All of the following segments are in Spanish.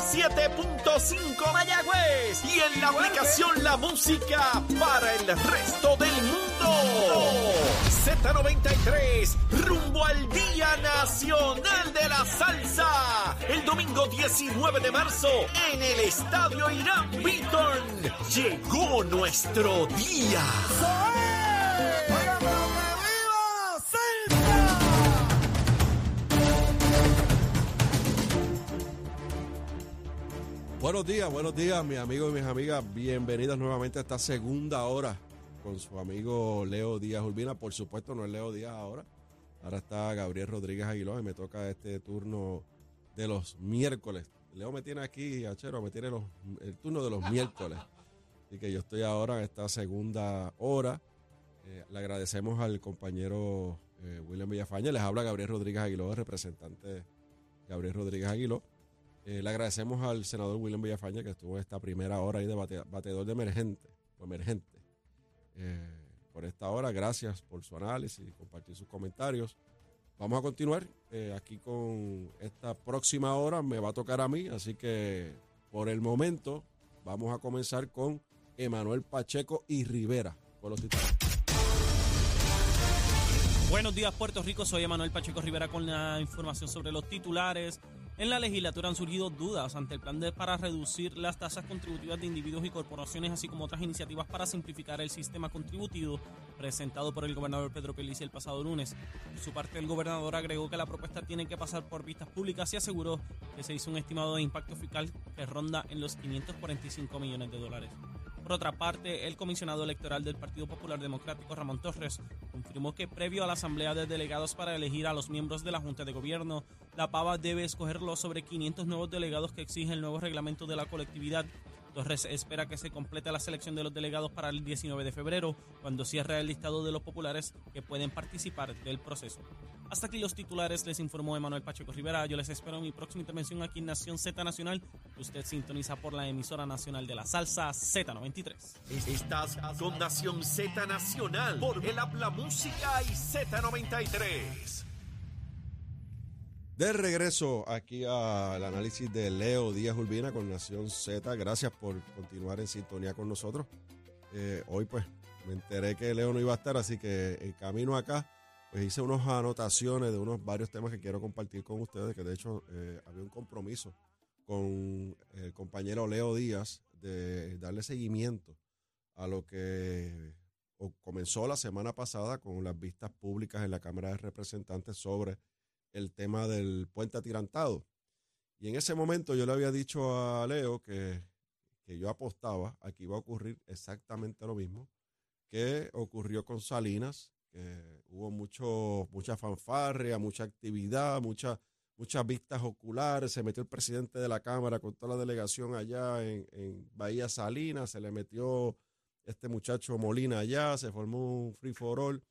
97.5 Mayagüez y en la aplicación La Música para el resto del mundo. Z93, rumbo al Día Nacional de la Salsa. El domingo 19 de marzo en el Estadio Irán Beaton. Llegó nuestro día. Buenos días, buenos días, mis amigos y mis amigas. Bienvenidos nuevamente a esta segunda hora con su amigo Leo Díaz Urbina. Por supuesto, no es Leo Díaz ahora. Ahora está Gabriel Rodríguez Aguiló y me toca este turno de los miércoles. Leo me tiene aquí, Achero, me tiene los, el turno de los miércoles. Así que yo estoy ahora en esta segunda hora. Eh, le agradecemos al compañero eh, William Villafaña. Les habla Gabriel Rodríguez Aguiló, representante Gabriel Rodríguez Aguiló. Eh, le agradecemos al senador William Villafaña que estuvo esta primera hora ahí de bate, batedor de emergente o emergente. Eh, por esta hora, gracias por su análisis y compartir sus comentarios. Vamos a continuar eh, aquí con esta próxima hora. Me va a tocar a mí, así que por el momento vamos a comenzar con Emanuel Pacheco y Rivera. Buenos días, Puerto Rico. Soy Emanuel Pacheco Rivera con la información sobre los titulares. En la legislatura han surgido dudas ante el plan de, para reducir las tasas contributivas de individuos y corporaciones, así como otras iniciativas para simplificar el sistema contributivo presentado por el gobernador Pedro Pelici el pasado lunes. Por su parte, el gobernador agregó que la propuesta tiene que pasar por vistas públicas y aseguró que se hizo un estimado de impacto fiscal que ronda en los 545 millones de dólares. Por otra parte, el comisionado electoral del Partido Popular Democrático, Ramón Torres, confirmó que previo a la asamblea de delegados para elegir a los miembros de la Junta de Gobierno, la PAVA debe escoger los sobre 500 nuevos delegados que exige el nuevo reglamento de la colectividad. Torres espera que se complete la selección de los delegados para el 19 de febrero, cuando cierre el listado de los populares que pueden participar del proceso. Hasta aquí los titulares, les informó Emanuel Pacheco Rivera. Yo les espero en mi próxima intervención aquí en Nación Z Nacional. Usted sintoniza por la emisora nacional de la salsa Z93. Estás con Nación Z Nacional por el Habla Música y Z93. De regreso aquí al análisis de Leo Díaz Urbina con Nación Z. Gracias por continuar en sintonía con nosotros. Eh, hoy pues me enteré que Leo no iba a estar, así que el camino acá pues hice unas anotaciones de unos varios temas que quiero compartir con ustedes, que de hecho eh, había un compromiso con el compañero Leo Díaz de darle seguimiento a lo que comenzó la semana pasada con las vistas públicas en la Cámara de Representantes sobre el tema del puente atirantado. Y en ese momento yo le había dicho a Leo que, que yo apostaba a que iba a ocurrir exactamente lo mismo que ocurrió con Salinas, que hubo mucho, mucha fanfarria, mucha actividad, mucha, muchas vistas oculares. Se metió el presidente de la Cámara con toda la delegación allá en, en Bahía Salinas, se le metió este muchacho Molina allá, se formó un free for all.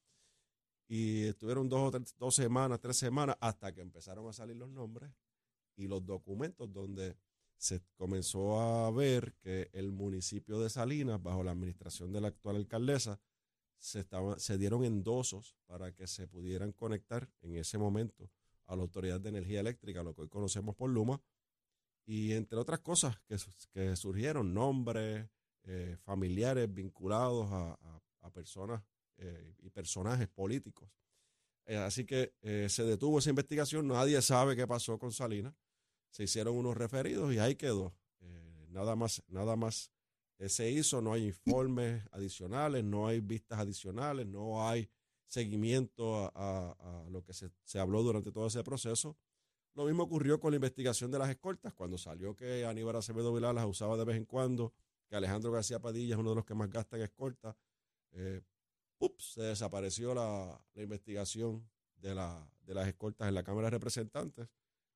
Y estuvieron dos, tres, dos semanas, tres semanas, hasta que empezaron a salir los nombres y los documentos donde se comenzó a ver que el municipio de Salinas, bajo la administración de la actual alcaldesa, se, dieron endosos para que se pudieran conectar en ese momento a la Autoridad de Energía Eléctrica, lo que hoy conocemos por Luma, y entre otras cosas que, surgieron, nombres, eh, familiares vinculados a, personas eh, y personajes políticos. Eh, así que se detuvo esa investigación, nadie sabe qué pasó con Salinas, se hicieron unos referidos y ahí quedó. Nada más, nada más se hizo, no hay informes adicionales, no hay vistas adicionales, no hay seguimiento a, a, lo que se, se, habló durante todo ese proceso. Lo mismo ocurrió con la investigación de las escoltas, cuando salió que Aníbal Acevedo Vilá las usaba de vez en cuando, que Alejandro García Padilla es uno de los que más gasta en escoltas. Eh, se desapareció la, la investigación de, la, de, las escoltas en la Cámara de Representantes.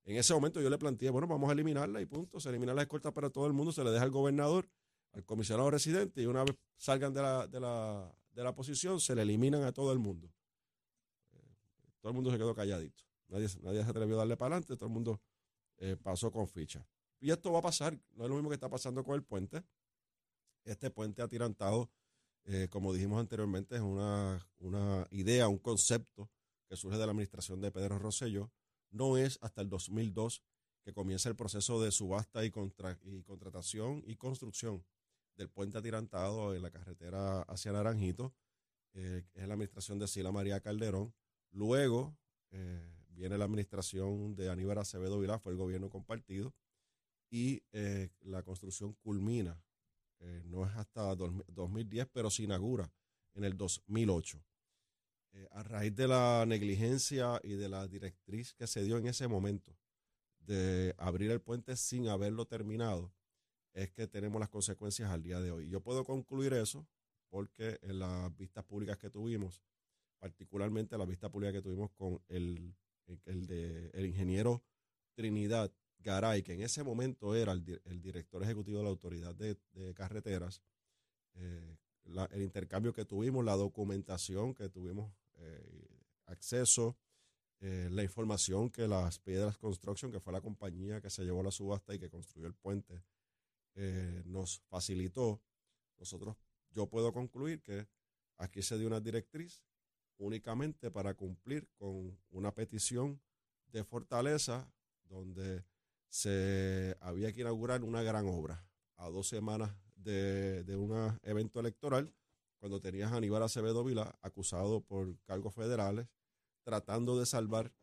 En ese momento yo le planteé, bueno, vamos a eliminarla y punto, se elimina las escoltas para todo el mundo, se le deja al gobernador, al comisionado residente y una vez salgan de la, de la, de la posición, se le eliminan a todo el mundo. Eh, todo el mundo se quedó calladito. Nadie, nadie se atrevió a darle para adelante, todo el mundo eh, pasó con ficha. Y esto va a pasar, no es lo mismo que está pasando con el puente. Este puente atirantado eh, como dijimos anteriormente, es una, una, idea, un concepto que surge de la administración de Pedro Rosselló. No es hasta el 2002 que comience el proceso de subasta y, y contratación y construcción del puente atirantado en la carretera hacia Naranjito, eh, es la administración de Sila María Calderón. Luego eh, viene la administración de Aníbal Acevedo Vilá, fue el gobierno compartido, y eh, la construcción culmina, no es hasta 2010, pero se inaugura en el 2008. a raíz de la negligencia y de la directriz que se dio en ese momento de abrir el puente sin haberlo terminado, es que tenemos las consecuencias al día de hoy. Yo puedo concluir eso porque en las vistas públicas que tuvimos, particularmente la vista pública que tuvimos con el, el, de, el ingeniero Trinidad Garay, que en ese momento era el, director ejecutivo de la Autoridad de, Carreteras, eh, el intercambio que tuvimos, la documentación que tuvimos eh, acceso, eh, la información que las Piedras Construction, que fue la compañía que se llevó la subasta y que construyó el puente, eh, nos facilitó, nosotros, yo puedo concluir que aquí se dio una directriz únicamente para cumplir con una petición de fortaleza donde se había que inaugurar una gran obra a dos semanas de, de un evento electoral cuando tenías a Aníbal Acevedo Vila acusado por cargos federales tratando de salvar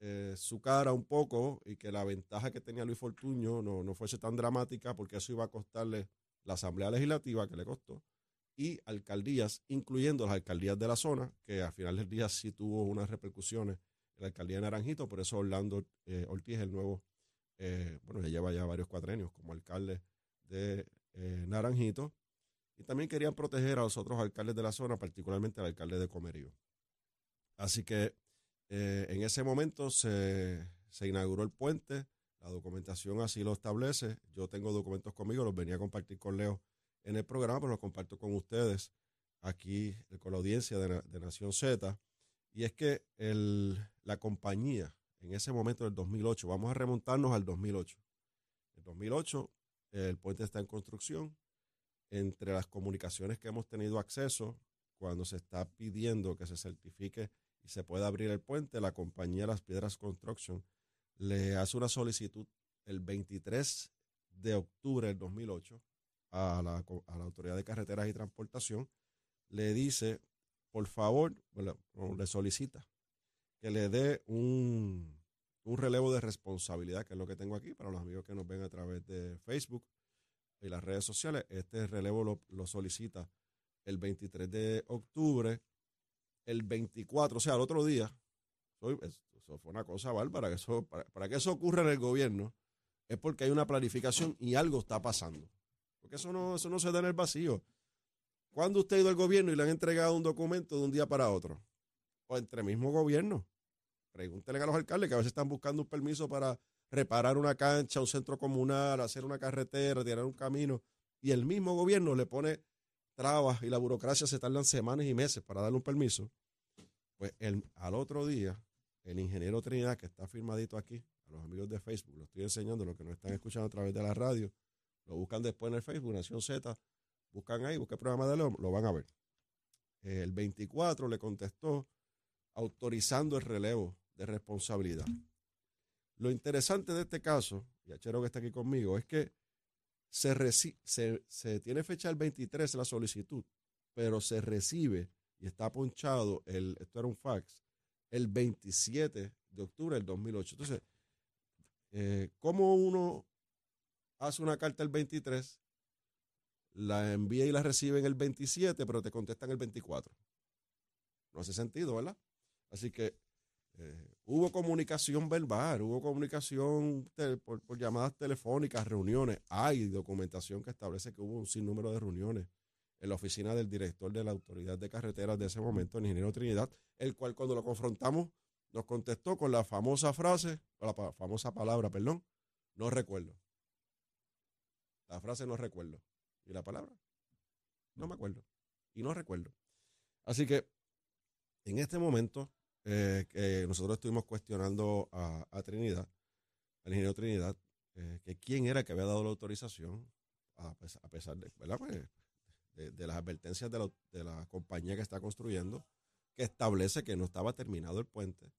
eh, su cara un poco y que la ventaja que tenía Luis Fortuño no, no fuese tan dramática porque eso iba a costarle la Asamblea Legislativa que le costó y alcaldías, incluyendo las alcaldías de la zona, que al final del día sí tuvo unas repercusiones en la alcaldía de Naranjito, por eso Orlando eh, Ortiz, el nuevo, eh, bueno, ya lleva ya varios cuatrenios como alcalde de Naranjito, y también querían proteger a los otros alcaldes de la zona, particularmente al alcalde de Comerío. Así que eh, en ese momento se, inauguró el puente, la documentación así lo establece. Yo tengo documentos conmigo, los venía a compartir con Leo en el programa, pero los comparto con ustedes aquí con la audiencia de, Nación Z. Y es que la compañía, en ese momento del 2008, vamos a remontarnos al 2008. En 2008, el puente está en construcción. Entre las comunicaciones que hemos tenido acceso, cuando se está pidiendo que se certifique se puede abrir el puente, la compañía Las Piedras Construction le hace una solicitud el 23 de octubre del 2008 a la, a la Autoridad de Carreteras y Transportación, le dice, por favor, le solicita que le dé un, un relevo de responsabilidad, que es lo que tengo aquí para los amigos que nos ven a través de Facebook y las redes sociales. Este relevo lo, lo solicita el 23 de octubre el 24, o sea, el otro día, eso fue una cosa bárbara, eso, para, que eso ocurra en el gobierno, es porque hay una planificación y algo está pasando. Porque eso no, eso no se da en el vacío. ¿Cuándo usted ha ido al gobierno y le han entregado un documento de un día para otro? O entre mismo gobierno. Pregúntenle a los alcaldes que a veces están buscando un permiso para reparar una cancha, un centro comunal, hacer una carretera, tirar un camino. Y el mismo gobierno le pone trabas y la burocracia se tardan semanas y meses para darle un permiso, pues el, al otro día, el ingeniero Trinidad, que está firmadito aquí, a los amigos de Facebook, lo estoy enseñando, los que nos están escuchando a través de la radio, lo buscan después en el Facebook, Nación Z, buscan ahí, buscan el programa de León, lo van a ver. El 24 le contestó autorizando el relevo de responsabilidad. Lo interesante de este caso, y Achero que está aquí conmigo, es que se, se, tiene fecha el 23 la solicitud, pero se recibe y está ponchado, el, esto era un fax, el 27 de octubre del 2008. Entonces, eh, ¿cómo uno hace una carta el 23, la envía y la recibe en el 27, pero te contestan el 24? No hace sentido, ¿verdad? Así que eh, hubo comunicación verbal, hubo comunicación por, llamadas telefónicas, reuniones. Hay documentación que establece que hubo un sinnúmero de reuniones en la oficina del director de la Autoridad de Carreteras de ese momento, el ingeniero Trinidad, el cual cuando lo confrontamos nos contestó con la famosa frase, la famosa palabra, perdón, no recuerdo. La frase no recuerdo. ¿Y la palabra? No me acuerdo. Y no recuerdo. Así que en este momento eh, que nosotros estuvimos cuestionando a, Trinidad, al ingeniero Trinidad, eh, que quién era que había dado la autorización, a, pesar, de, ¿verdad? Pues, de, las advertencias de la, compañía que está construyendo, que establece que no estaba terminado el puente.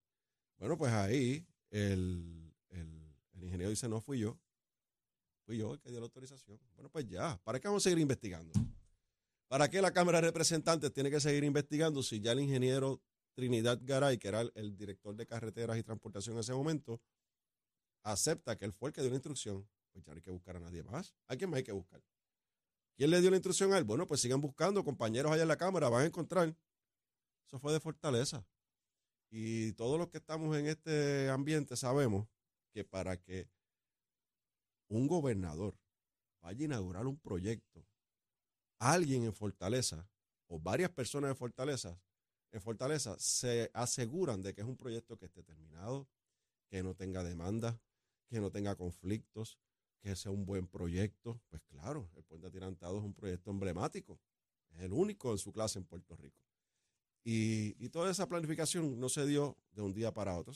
Bueno, pues ahí el, El ingeniero dice, no fui yo. Fui yo el que dio la autorización. Bueno, pues ya, ¿para qué vamos a seguir investigando? ¿Para qué la Cámara de Representantes tiene que seguir investigando si ya el ingeniero Trinidad Garay, que era el, director de carreteras y transportación en ese momento, acepta que él fue el que dio la instrucción? Pues ya no hay que buscar a nadie más. ¿A quién más hay que buscar? ¿Quién le dio la instrucción a él? Bueno, pues sigan buscando, compañeros allá en la Cámara, van a encontrar. Eso fue de fortaleza. Y todos los que estamos en este ambiente sabemos que para que un gobernador vaya a inaugurar un proyecto, alguien en Fortaleza o varias personas en Fortaleza, en Fortaleza se aseguran de que es un proyecto que esté terminado, que no tenga demanda, que no tenga conflictos, que sea un buen proyecto. Pues claro, el puente atirantado es un proyecto emblemático, es el único en su clase en Puerto Rico. Y, toda esa planificación no se dio de un día para otro.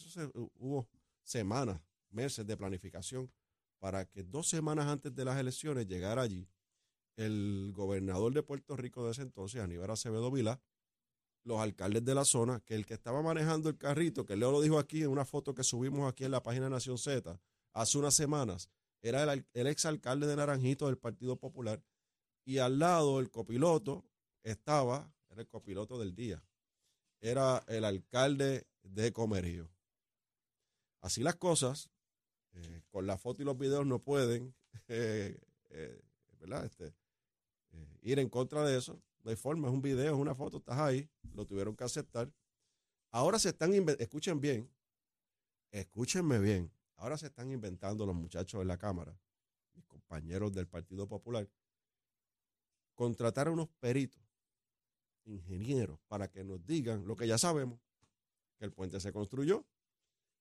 hubo semanas, meses de planificación para que dos semanas antes de las elecciones llegara allí el gobernador de Puerto Rico de ese entonces, Aníbal Acevedo Vilá, los alcaldes de la zona, que el que estaba manejando el carrito, que Leo lo dijo aquí en una foto que subimos aquí en la página Nación Z hace unas semanas, era el, el exalcalde de Naranjito del Partido Popular, y al lado el copiloto estaba, era el copiloto del día, era el alcalde de Comerío. Así las cosas, eh, con la foto y los videos no pueden eh, eh, este, ir en contra de eso. No hay forma, es un video, es una foto, estás ahí, lo tuvieron que aceptar. Ahora se están, escuchen bien, escúchenme bien, ahora se están inventando los muchachos de la Cámara, mis compañeros del Partido Popular, contratar a unos peritos ingenieros para que nos digan lo que ya sabemos, que el puente se construyó,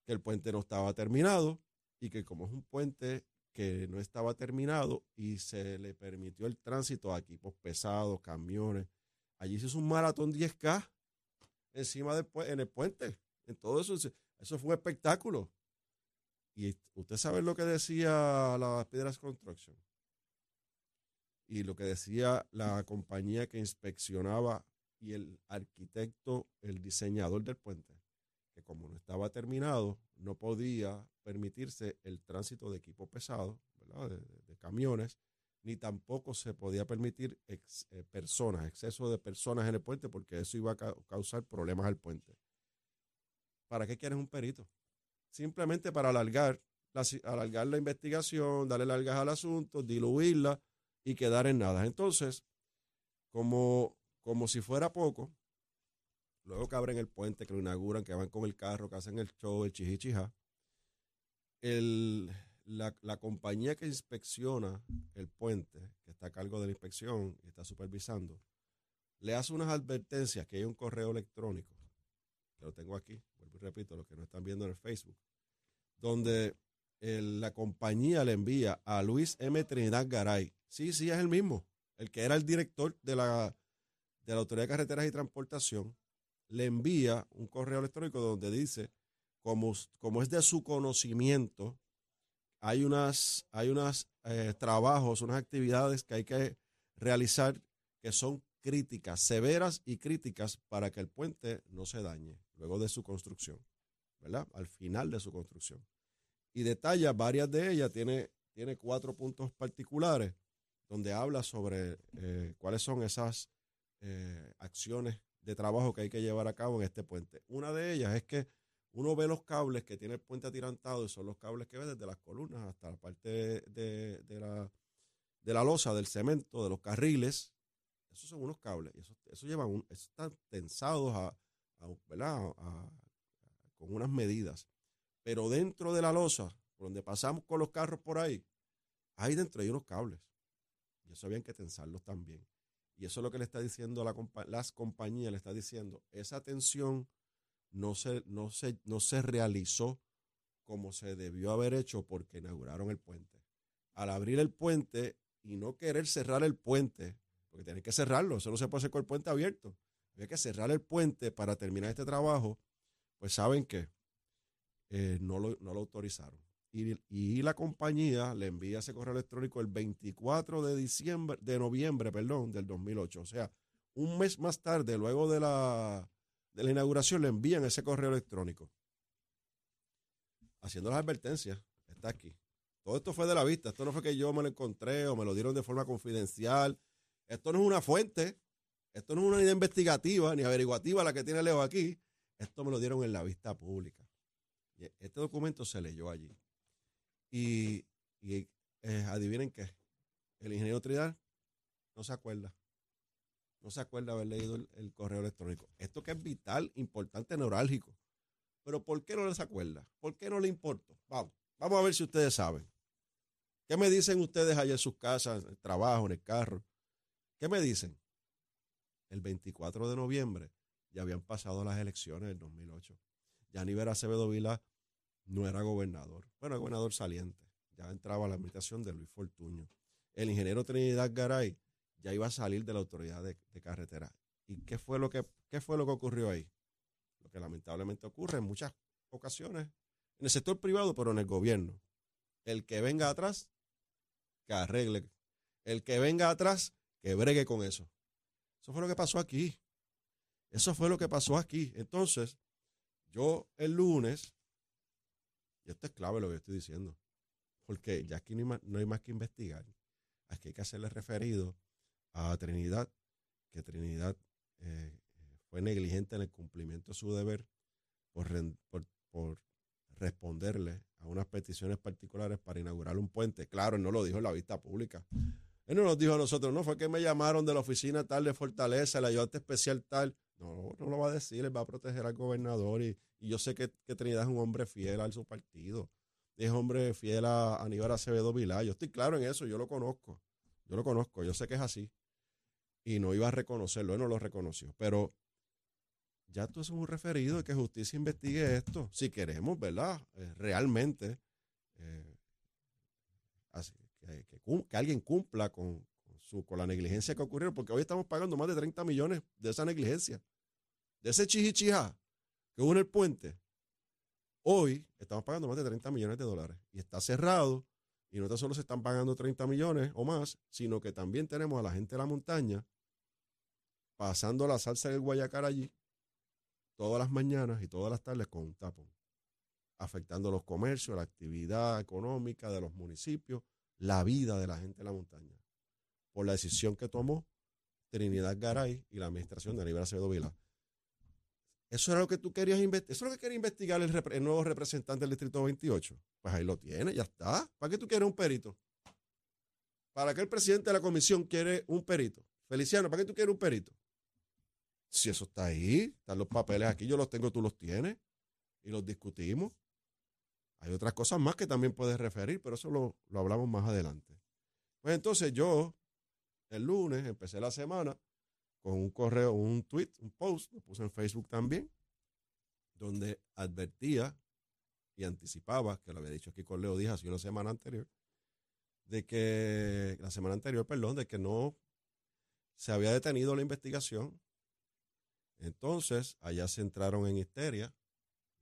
que el puente no estaba terminado y que como es un puente que no estaba terminado y se le permitió el tránsito a equipos pesados, camiones, allí se hizo un maratón 10K encima del en el puente. En todo eso, eso fue un espectáculo. Y usted sabe lo que decía la Piedras Construction y lo que decía la compañía que inspeccionaba y el arquitecto, el diseñador del puente, que como no estaba terminado, no podía permitirse el tránsito de equipo pesado, De, camiones, ni tampoco se podía permitir eh, personas, exceso de personas en el puente, porque eso iba a causar problemas al puente. ¿Para qué quieres un perito? Simplemente para alargar la, alargar la investigación, darle largas al asunto, diluirla y quedar en nada. Entonces, como como si fuera poco, luego que abren el puente, que lo inauguran, que van con el carro, que hacen el show, el chichichija, el, la, la, compañía que inspecciona el puente, que está a cargo de la inspección y está supervisando, le hace unas advertencias que hay un correo electrónico, que lo tengo aquí, vuelvo y repito, los que no están viendo en el Facebook, donde la compañía le envía a Luis M. Trinidad Garay, sí, sí, es el mismo, el que era el director de la de la Autoridad de Carreteras y Transportación le envía un correo electrónico donde dice, como, como es de su conocimiento, hay unas, hay unas eh, trabajos, unas actividades que hay que realizar que son críticas, severas y críticas para que el puente no se dañe luego de su construcción, ¿verdad? Al final de su construcción. Y detalla varias de ellas, tiene, tiene cuatro puntos particulares donde habla sobre eh, cuáles son esas eh, acciones de trabajo que hay que llevar a cabo en este puente. Una de ellas es que uno ve los cables que tiene el puente atirantado y son los cables que ve desde las columnas hasta la parte de, la, de la losa, del cemento, de los carriles. Esos son unos cables. Y eso, llevan un, están tensados a, con unas medidas. Pero dentro de la losa, donde pasamos con los carros por ahí, ahí dentro hay unos cables. Y eso habían que tensarlos también. Y eso es lo que le está diciendo la, las compañías, le está diciendo, esa atención no se, no, se, no se realizó como se debió haber hecho porque inauguraron el puente. Al abrir el puente y no querer cerrar el puente, porque tienen que cerrarlo, eso no se puede hacer con el puente abierto, había que cerrar el puente para terminar este trabajo, pues saben que eh, no, lo, no lo autorizaron y, la compañía le envía ese correo electrónico el 24 de diciembre, de noviembre, perdón, del 2008. O sea, un mes más tarde, luego de la, de la inauguración, le envían ese correo electrónico haciendo las advertencias. está aquí. Todo esto fue de la vista. Esto no fue que yo me lo encontré o me lo dieron de forma confidencial. Esto no es una fuente. Esto no es una idea investigativa ni averiguativa la que tiene Leo aquí. Esto me lo dieron en la vista pública. Este documento se leyó allí. Y, eh, adivinen qué. El ingeniero Tridal no se acuerda. No se acuerda haber leído el, correo electrónico. Esto que es vital, importante, neurálgico. Pero ¿por qué no les acuerda? ¿Por qué no le importa? Vamos, vamos a ver si ustedes saben. ¿Qué me dicen ustedes allá en sus casas, en el trabajo, en el carro? ¿Qué me dicen? El 24 de noviembre ya habían pasado las elecciones del 2008. Ya Aníbal Acevedo Vila no era gobernador. Bueno, gobernador saliente. Ya entraba la administración de Luis Fortuño. El ingeniero Trinidad Garay ya iba a salir de la autoridad de, carretera. ¿Y qué fue, lo que, qué fue lo que ocurrió ahí? Lo que lamentablemente ocurre en muchas ocasiones en el sector privado, pero en el gobierno. El que venga atrás, que arregle. El que venga atrás, que bregue con eso. Eso fue lo que pasó aquí. Eso fue lo que pasó aquí. Entonces, yo el lunes, y esto es clave lo que estoy diciendo, porque ya aquí no hay más, no hay más que investigar. Aquí hay que hacerle referido a Trinidad, que Trinidad eh, fue negligente en el cumplimiento de su deber por, por, responderle a unas peticiones particulares para inaugurar un puente. Claro, él no lo dijo en la vista pública. Él no nos dijo a nosotros, no, fue que me llamaron de la oficina tal de Fortaleza, el ayudante especial tal. No, no lo va a decir, él va a proteger al gobernador y, yo sé que, Trinidad es un hombre fiel a su partido, es hombre fiel a Aníbal Acevedo Vilá. Yo estoy claro en eso, yo lo conozco, yo lo conozco, yo sé que es así y no iba a reconocerlo, él no lo reconoció. Pero ya tú es un referido de que justicia investigue esto, si queremos, ¿verdad? Eh, realmente eh, que, alguien cumpla con, su, con la negligencia que ocurrió, porque hoy estamos pagando más de 30 millones de esa negligencia, de ese chihichija que en el puente. Hoy estamos pagando más de 30 millones de dólares y está cerrado y no solo se están pagando 30 millones o más, sino que también tenemos a la gente de la montaña pasando la salsa del Guayacar allí todas las mañanas y todas las tardes con un tapón, afectando los comercios, la actividad económica de los municipios, la vida de la gente de la montaña, por la decisión que tomó Trinidad Garay y la administración de Aníbal Acevedo Vila. Eso era lo que tú querías investigar. Eso es lo que quería investigar el, nuevo representante del Distrito 28. Pues ahí lo tiene, ya está. ¿Para qué tú quieres un perito? ¿Para qué el presidente de la comisión quiere un perito? Feliciano, ¿para qué tú quieres un perito? Si eso está ahí, están los papeles aquí, yo los tengo, tú los tienes y los discutimos. Hay otras cosas más que también puedes referir, pero eso lo, lo hablamos más adelante. Pues entonces yo, el lunes, empecé la semana con un correo, un tweet, un post, lo puse en Facebook también, donde advertía y anticipaba, que lo había dicho aquí con Leo Díaz hace una semana anterior, de que, la semana anterior, perdón, de que no se había detenido la investigación entonces, allá se entraron en histeria,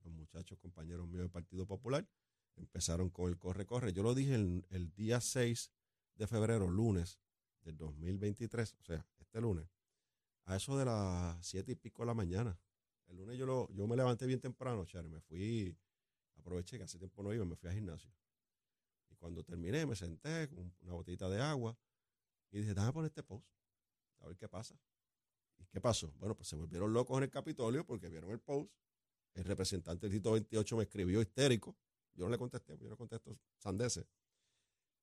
los muchachos, compañeros míos del Partido Popular, empezaron con el corre-corre. Yo lo dije el, día 6 de febrero, lunes del 2023, o sea, este lunes, a eso de las siete y pico de la mañana. El lunes yo, lo, yo me levanté bien temprano, Char, me fui, aproveché que hace tiempo no iba, me fui al gimnasio. Y cuando terminé, me senté con una botita de agua y dije, déjame poner este post, a ver qué pasa. ¿Y qué pasó? Bueno, pues se volvieron locos en el Capitolio porque vieron el post. El representante del Tito 28 me escribió histérico. Yo no le contesté, yo no contesto sandeces.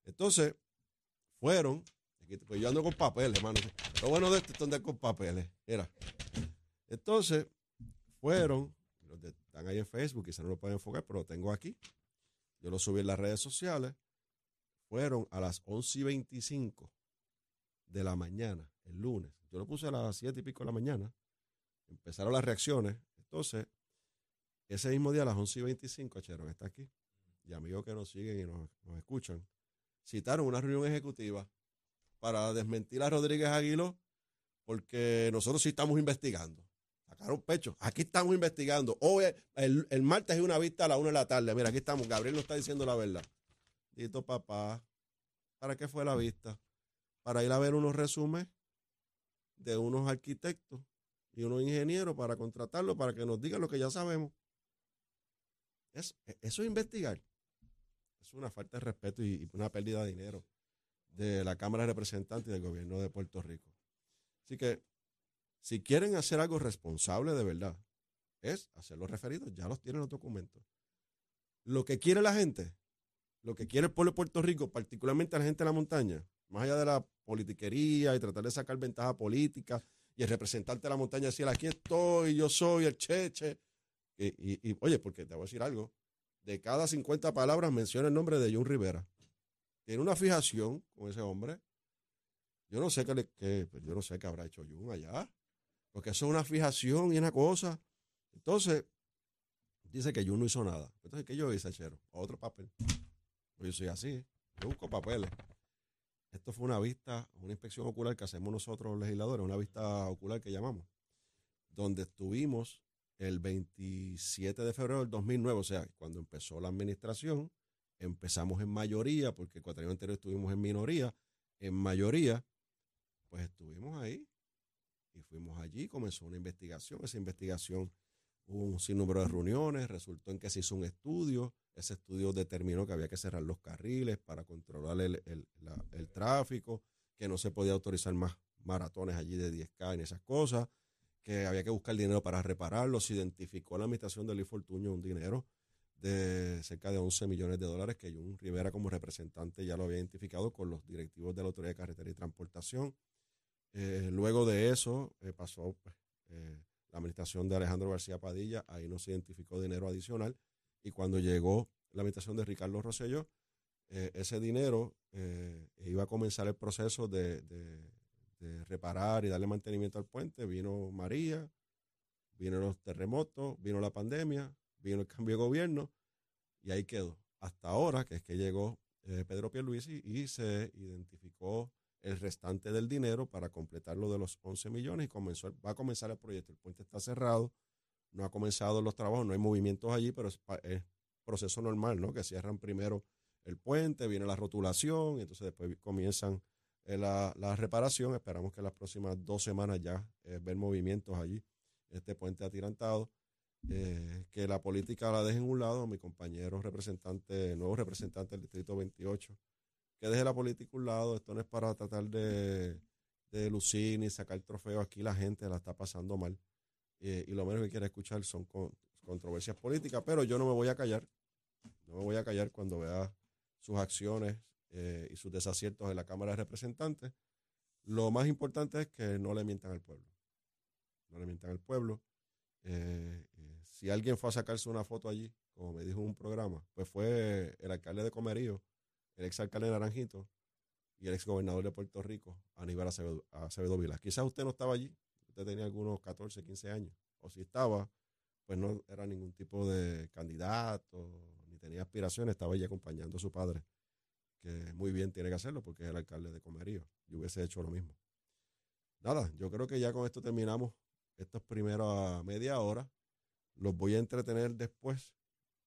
Entonces, fueron, pues yo ando con papeles, hermano. Lo bueno de esto es andar con papeles. Era. Entonces, fueron, los están ahí en Facebook, quizás no lo pueden enfocar, pero lo tengo aquí. Yo lo subí en las redes sociales. Fueron a las 11 y 25 de la mañana, el lunes, yo lo puse a las siete y pico de la mañana. Empezaron las reacciones. Entonces, ese mismo día a las 11 y 25, Cheron está aquí, y amigos que nos siguen y nos, escuchan, citaron una reunión ejecutiva para desmentir a Rodríguez Aguilo, porque nosotros sí estamos investigando. Sacaron pecho. Aquí estamos investigando. Hoy, el, martes hay una vista a la una de la tarde. Mira, aquí estamos. Gabriel nos está diciendo la verdad. Dito papá, ¿para qué fue la vista? Para ir a ver unos resúmenes de unos arquitectos y unos ingenieros para contratarlos para que nos digan lo que ya sabemos. Eso, eso es investigar. es una falta de respeto y, y una pérdida de dinero de la Cámara de Representantes y del gobierno de Puerto Rico. Así que, si quieren hacer algo responsable de verdad, es hacer los referidos, ya los tienen los documentos. Lo que quiere la gente, lo que quiere el pueblo de Puerto Rico, particularmente la gente de la montaña, más allá de la politiquería y tratar de sacar ventaja política y el representante de la montaña decir, aquí estoy, yo soy el cheche. Y, oye, porque te voy a decir algo, de cada 50 palabras menciona el nombre de John Rivera. Tiene una fijación con ese hombre. Yo no sé qué, le, pues yo no sé qué habrá hecho Jun allá, porque eso es una fijación y una cosa. Entonces, dice que Jun no hizo nada. Entonces, ¿qué yo hice, Chero? Otro papel. Pues yo soy así, yo busco papeles. Esto fue una vista, una inspección ocular que hacemos nosotros los legisladores, una vista ocular que llamamos, donde estuvimos el 27 de febrero del 2009, o sea, cuando empezó la administración, empezamos en mayoría, porque el cuatrienio anterior estuvimos en minoría, en mayoría, pues estuvimos ahí y fuimos allí, comenzó una investigación, esa investigación hubo un sinnúmero de reuniones, resultó en que se hizo un estudio, ese estudio determinó que había que cerrar los carriles para controlar el, tráfico, que no se podía autorizar más maratones allí de 10K en esas cosas, había que buscar dinero para repararlos. Se identificó la administración de Luis Fortuño un dinero de cerca de 11 millones de dólares que Jun Rivera como representante ya lo había identificado con los directivos de la Autoridad de Carretera y Transportación. Eh, luego de eso eh, pasó pues, eh, la administración de Alejandro García Padilla, ahí no se identificó dinero adicional y cuando llegó la administración de Ricardo Rosselló, ese dinero iba a comenzar el proceso de, reparar y darle mantenimiento al puente. Vino María, vino los terremotos, vino la pandemia, vino el cambio de gobierno y ahí quedó. Hasta ahora, que es que llegó eh, Pedro Pierluisi y se identificó el restante del dinero para completar lo de los 11 millones y comenzó, va a comenzar el proyecto. El puente está cerrado, no ha comenzado los trabajos, no hay movimientos allí, pero es, proceso normal, ¿no? Que cierran primero el puente, viene la rotulación, y entonces después comienzan eh, la, reparación. Esperamos que las próximas dos semanas ya eh, ver movimientos allí, este puente atirantado. Eh, que la política la deje en un lado, mi compañero representante, nuevo representante del Distrito 28, que deje la política a un lado. Esto no es para tratar de, lucir ni sacar trofeo. Aquí la gente la está pasando mal. Y lo menos que quiere escuchar son controversias políticas, pero yo no me voy a callar, no me voy a callar cuando vea sus acciones eh, y sus desaciertos en la Cámara de Representantes. Lo más importante es que no le mientan al pueblo, no le mientan al pueblo. Eh, si alguien fue a sacarse una foto allí, como me dijo un programa, pues fue el alcalde de Comerío, el ex alcalde de Naranjito y el ex gobernador de Puerto Rico, Aníbal Acevedo, Acevedo Vila. Quizás usted no estaba allí, tenía algunos 14, 15 años, o si estaba, pues no era ningún tipo de candidato, ni tenía aspiraciones, estaba allí acompañando a su padre, que muy bien tiene que hacerlo porque es el alcalde de Comerío. Yo hubiese hecho lo mismo. Nada, yo creo que ya con esto terminamos estas primeras media hora. Los voy a entretener después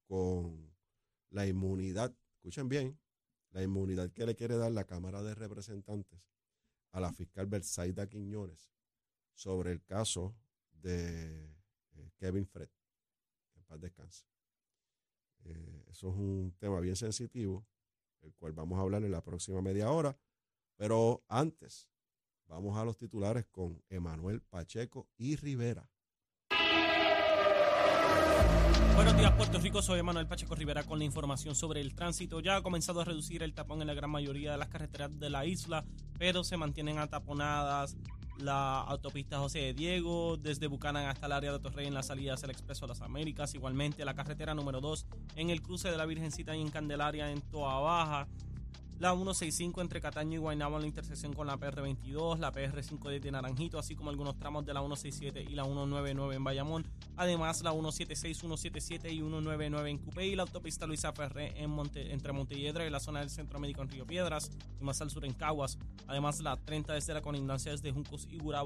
con la inmunidad, escuchen bien, la inmunidad que le quiere dar la Cámara de Representantes a la fiscal Bersaida Quiñones sobre el caso de eh, Kevin Fred. En paz descanse. Eh, eso es un tema bien sensitivo, el cual vamos a hablar en la próxima media hora. Pero antes, vamos a los titulares con Emanuel Pacheco y Rivera. Buenos días, Puerto Rico. Soy Emanuel Pacheco Rivera con la información sobre el tránsito. Ya ha comenzado a reducir el tapón en la gran mayoría de las carreteras de la isla, pero se mantienen ataponadas la autopista José de Diego, desde Bucanan hasta el área de Torrey en la salida hacia el Expreso de las Américas, igualmente la carretera número 2 en el cruce de la Virgencita y en Candelaria en Toa Baja, la 165 entre Cataño y Guaynabo en la intersección con la PR22, la PR5 de Naranjito, así como algunos tramos de la 167 y la 199 en Bayamón, además la 176, 177 y 199 en Cupé y la autopista Luisa Ferré en entre Montelledra y la zona del Centro Médico en Río Piedras y más al sur en Caguas, además la 30 desde la colindancia desde Juncos y Burabo